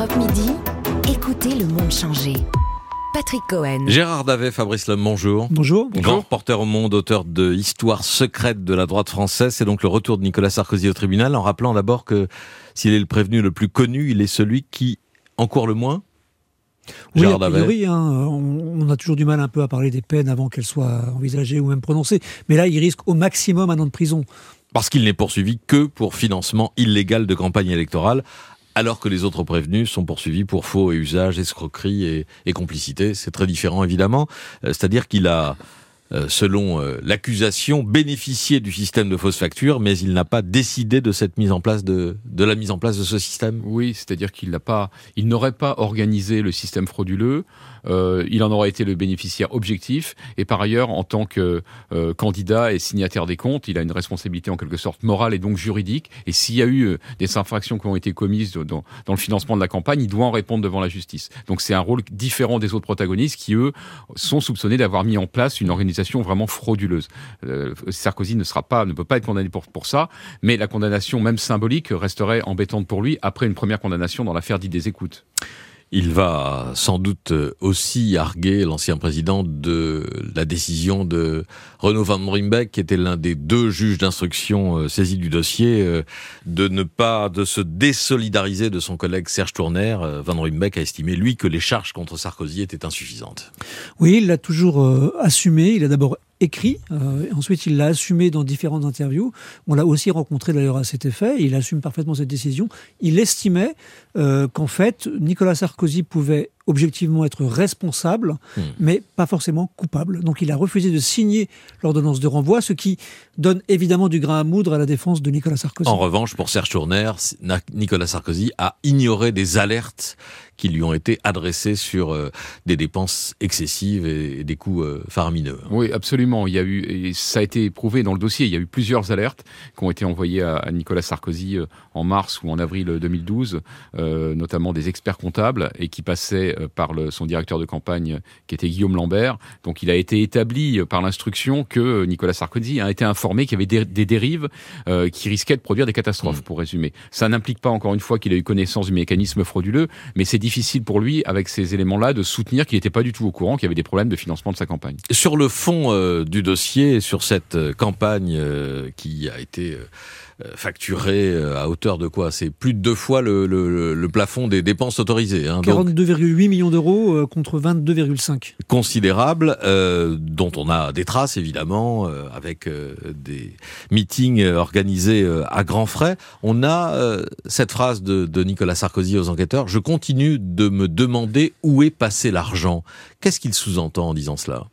Europe Midi, écoutez le monde changer. Patrick Cohen. Gérard Davet, Fabrice Lhomme, bonjour. Bonjour. Grand reporter au monde, auteur de Histoire secrète de la droite française. C'est donc le retour de Nicolas Sarkozy au tribunal, en rappelant d'abord que s'il est le prévenu le plus connu, il est celui qui encourt le moins oui, a priori, hein, on, a toujours du mal un peu à parler des peines avant qu'elles soient envisagées ou même prononcées. Mais là, il risque au maximum un an de prison. Parce qu'il n'est poursuivi que pour financement illégal de campagne électorale, alors que les autres prévenus sont poursuivis pour faux et usage, escroquerie et, et complicité. C'est très différent, évidemment. Euh, c'est-à-dire qu'il a selon euh, l'accusation, bénéficié du système de fausses factures, mais il n'a pas décidé de cette mise en place de, de la mise en place de ce système. Oui, c'est-à-dire qu'il n'a pas, il n'aurait pas organisé le système frauduleux. Euh, il en aurait été le bénéficiaire objectif. Et par ailleurs, en tant que euh, candidat et signataire des comptes, il a une responsabilité en quelque sorte morale et donc juridique. Et s'il y a eu des infractions qui ont été commises dans, dans, le financement de la campagne, il doit en répondre devant la justice. Donc c'est un rôle différent des autres protagonistes qui, eux, sont soupçonnés d'avoir mis en place une organisation vraiment frauduleuse. Euh, Sarkozy ne sera pas, ne peut pas être condamné pour, pour ça, mais la condamnation, même symbolique, resterait embêtante pour lui après une première condamnation dans l'affaire dite des écoutes. Il va sans doute aussi arguer l'ancien président de la décision de Renaud Van Rimbeck, qui était l'un des deux juges d'instruction euh, saisis du dossier, euh, de ne pas de se désolidariser de son collègue Serge Tourner. Van Rimbeck a estimé lui que les charges contre Sarkozy étaient insuffisantes. Oui, il l'a toujours assumé. Il a d'abord écrit. Euh, ensuite, il l'a assumé dans différentes interviews. On l'a aussi rencontré d'ailleurs à cet effet. il assume parfaitement cette décision. Il estimait euh, qu'en fait, Nicolas Sarkozy pouvait objectivement être responsable, hmm. mais pas forcément coupable. Donc il a refusé de signer l'ordonnance de renvoi, ce qui donne évidemment du grain à moudre à la défense de Nicolas Sarkozy. En revanche, pour Serge Tourner, Nicolas Sarkozy a ignoré des alertes qui lui ont été adressées sur euh, des dépenses excessives et, des coûts euh, faramineux. Oui, absolument. Il y a eu, et ça a été prouvé dans le dossier, il y a eu plusieurs alertes qui ont été envoyées à, Nicolas Sarkozy euh, en mars ou en avril 2012, notamment des experts comptables, et qui passaient par le, son directeur de campagne, qui était Guillaume Lambert. Donc il a été établi par l'instruction que Nicolas Sarkozy a été informé qu'il y avait des, dérives qui risquaient de produire des catastrophes, mmh. pour résumer. Ça n'implique pas, encore une fois, qu'il a eu connaissance du mécanisme frauduleux, mais c'est difficile pour lui, avec ces éléments-là, de soutenir qu'il n'était pas du tout au courant qu'il y avait des problèmes de financement de sa campagne. Sur le fond euh, du dossier, sur cette euh, campagne euh, qui a été euh, facturé euh, à hauteur de quoi? C'est plus de deux fois le, le, le, plafond des dépenses autorisées. Hein, 42,8 millions d'euros euh, contre 22,5. Considérable, euh, dont on a des traces évidemment, euh, avec des meetings organisés à grands frais. On a cette phrase de, de Nicolas Sarkozy aux enquêteurs, je continue de me demander où est passé l'argent. Qu'est-ce qu'il sous-entend en disant cela?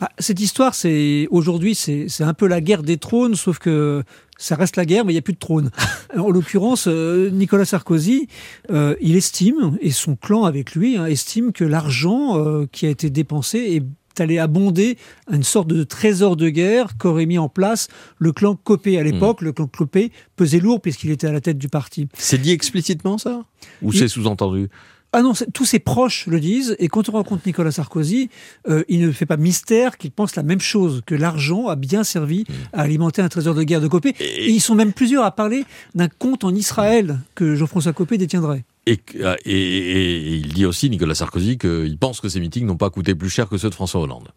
Bah, Cette histoire, c'est aujourd'hui, c'est un peu la guerre des trônes, sauf que ça reste la guerre, mais il n'y a plus de trône. en l'occurrence, euh, Nicolas Sarkozy, euh, il estime, et son clan avec lui, hein, estime que l'argent euh, qui a été dépensé est allé abonder une sorte de trésor de guerre qu'aurait mis en place le clan Copé à l'époque. Hmm. Le clan Copé pesait lourd puisqu'il était à la tête du parti. C'est dit explicitement ça? Ou c'est sous-entendu? Ah non, tous ses proches le disent, et quand on rencontre Nicolas Sarkozy, euh, il ne fait pas mystère qu'il pense la même chose, que l'argent a bien servi à alimenter un trésor de guerre de Copé. Et, ils sont même plusieurs à parler d'un compte en Israël que Jean-François Copé détiendrait. Et, et, il dit aussi, Nicolas Sarkozy, qu'il pense que ces meetings n'ont pas coûté plus cher que ceux de François Hollande.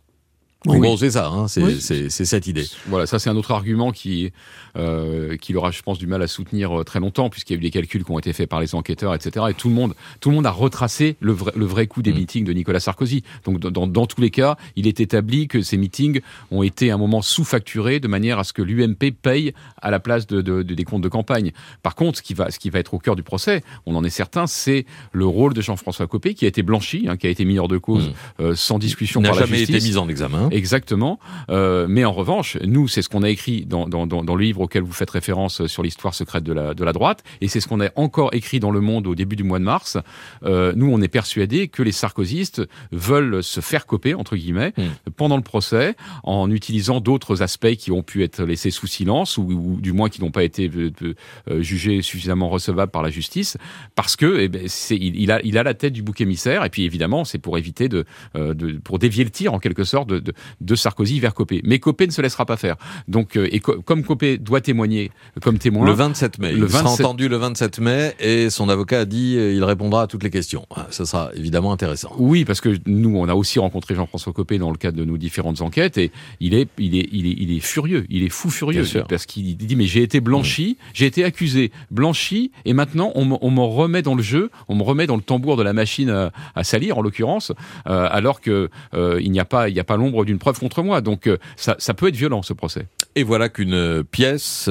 En gros, c'est ça, hein, c'est cette idée. Voilà, ça c'est un autre argument qui, euh, qui aura, je pense, du mal à soutenir euh, très longtemps, puisqu'il y a eu des calculs qui ont été faits par les enquêteurs, etc. Et tout le monde, tout le monde a retracé le vrai, le vrai coût des mm. meetings de Nicolas Sarkozy. Donc, dans, dans, tous les cas, il est établi que ces meetings ont été à un moment sous-facturés de manière à ce que l'UMP paye à la place de, de, des comptes de campagne. Par contre, ce qui va, ce qui va être au cœur du procès, on en est certain, c'est le rôle de Jean-François Copé, qui a été blanchi, hein, qui a été mis hors de cause mm. euh, sans discussion par la justice. N'a jamais été mis en examen. Exactement. Euh, mais en revanche, nous, c'est ce qu'on a écrit dans, dans, dans, le livre auquel vous faites référence sur l'histoire secrète de la, de la droite, et c'est ce qu'on a encore écrit dans Le Monde au début du mois de mars. Euh, nous, on est persuadés que les sarkozystes veulent se faire coper, entre guillemets, hmm. pendant le procès, en utilisant d'autres aspects qui ont pu être laissés sous silence, ou, du moins qui n'ont pas été euh, jugés suffisamment recevables par la justice, parce que eh ben, il, il, a, il a la tête du bouc émissaire, et puis évidemment, c'est pour éviter de, de, pour dévier le tir, en quelque sorte, de, de, de Sarkozy vers Copé. Mais Copé ne se laissera pas faire. Donc, euh, et comme Copé doit témoigner comme témoin. Le 27 mai. Le il sera entendu le 27 mai et son avocat a dit euh, il répondra à toutes les questions. Ah, ça sera évidemment intéressant. Oui, parce que nous, on a aussi rencontré Jean-François Copé dans le cadre de nos différentes enquêtes et il est, il est, il est, il est furieux. Il est fou furieux. Parce qu'il dit mais j'ai été blanchi, j'ai été accusé, blanchi et maintenant on me remet dans le jeu, on me remet dans le tambour de la machine à, salir en l'occurrence, euh, alors que euh, il n'y a pas, il n'y a pas l'ombre d'une preuve contre moi. Donc euh, ça, peut être violent ce procès. Et voilà qu'une pièce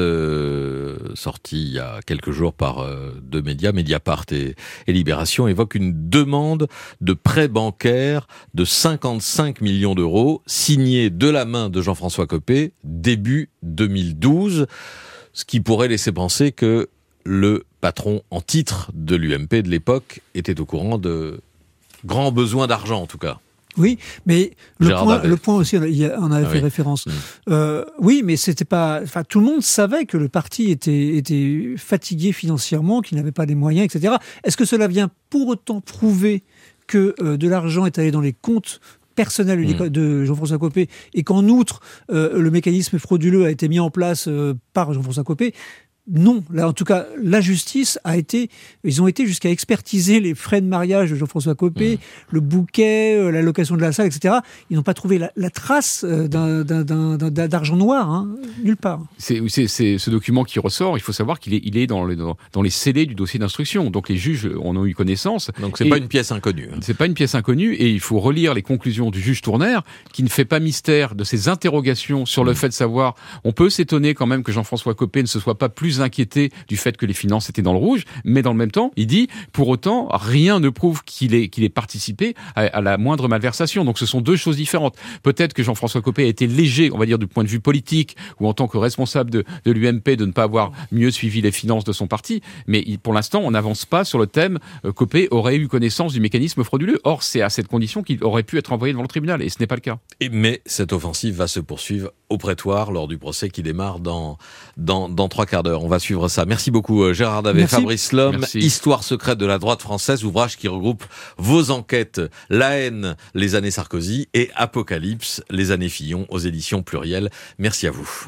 sortie il y a quelques jours par deux médias, Mediapart et, et, Libération, évoque une demande de prêt bancaire de 55 millions d'euros signée de la main de Jean-François Copé début 2012, ce qui pourrait laisser penser que le patron en titre de l'UMP de l'époque était au courant de grands besoins d'argent en tout cas. Oui, mais le point, le point, aussi, on avait ah fait référence. Mm. Euh, oui, mais c'était pas. Enfin, tout le monde savait que le parti était, était fatigué financièrement, qu'il n'avait pas les moyens, etc. Est-ce que cela vient pour autant prouver que euh, de l'argent est allé dans les comptes personnels mm. de Jean-François Copé et qu'en outre, euh, le mécanisme frauduleux a été mis en place par Jean-François Copé? Non, là en tout cas, la justice a été, ils ont été jusqu'à expertiser les frais de mariage de Jean-François Copé, mmh. le bouquet, euh, la location de la salle, etc. Ils n'ont pas trouvé la, trace euh, d'argent noir, hein, nulle part. C'est ce document qui ressort. Il faut savoir qu'il est, il est dans, les, dans, les scellés du dossier d'instruction. Donc les juges en ont eu connaissance. Donc c'est pas une pièce inconnue. Hein. C'est pas une pièce inconnue, et il faut relire les conclusions du juge Tournaire, qui ne fait pas mystère de ses interrogations sur le mmh. fait de savoir. On peut s'étonner quand même que Jean-François Copé ne se soit pas plus inquiété du fait que les finances étaient dans le rouge, mais dans le même temps, il dit, pour autant, rien ne prouve qu'il ait, participé à, la moindre malversation. Donc ce sont deux choses différentes. Peut-être que Jean-François Copé a été léger, on va dire, du point de vue politique, ou en tant que responsable de, l'UMP, de ne pas avoir mieux suivi les finances de son parti, mais pour l'instant, on n'avance pas sur le thème euh, Copé aurait eu connaissance du mécanisme frauduleux. Or, c'est à cette condition qu'il aurait pu être envoyé devant le tribunal, et ce n'est pas le cas. Mais cette offensive va se poursuivre au prétoire lors du procès qui démarre dans, dans trois quarts d'heure. On va suivre ça. Merci beaucoup euh, Gérard Davé, Fabrice Lhomme, Histoire secrète de la droite française, ouvrage qui regroupe vos enquêtes, La haine, les années Sarkozy et Apocalypse, les années Fillon aux éditions plurielles. Merci à vous.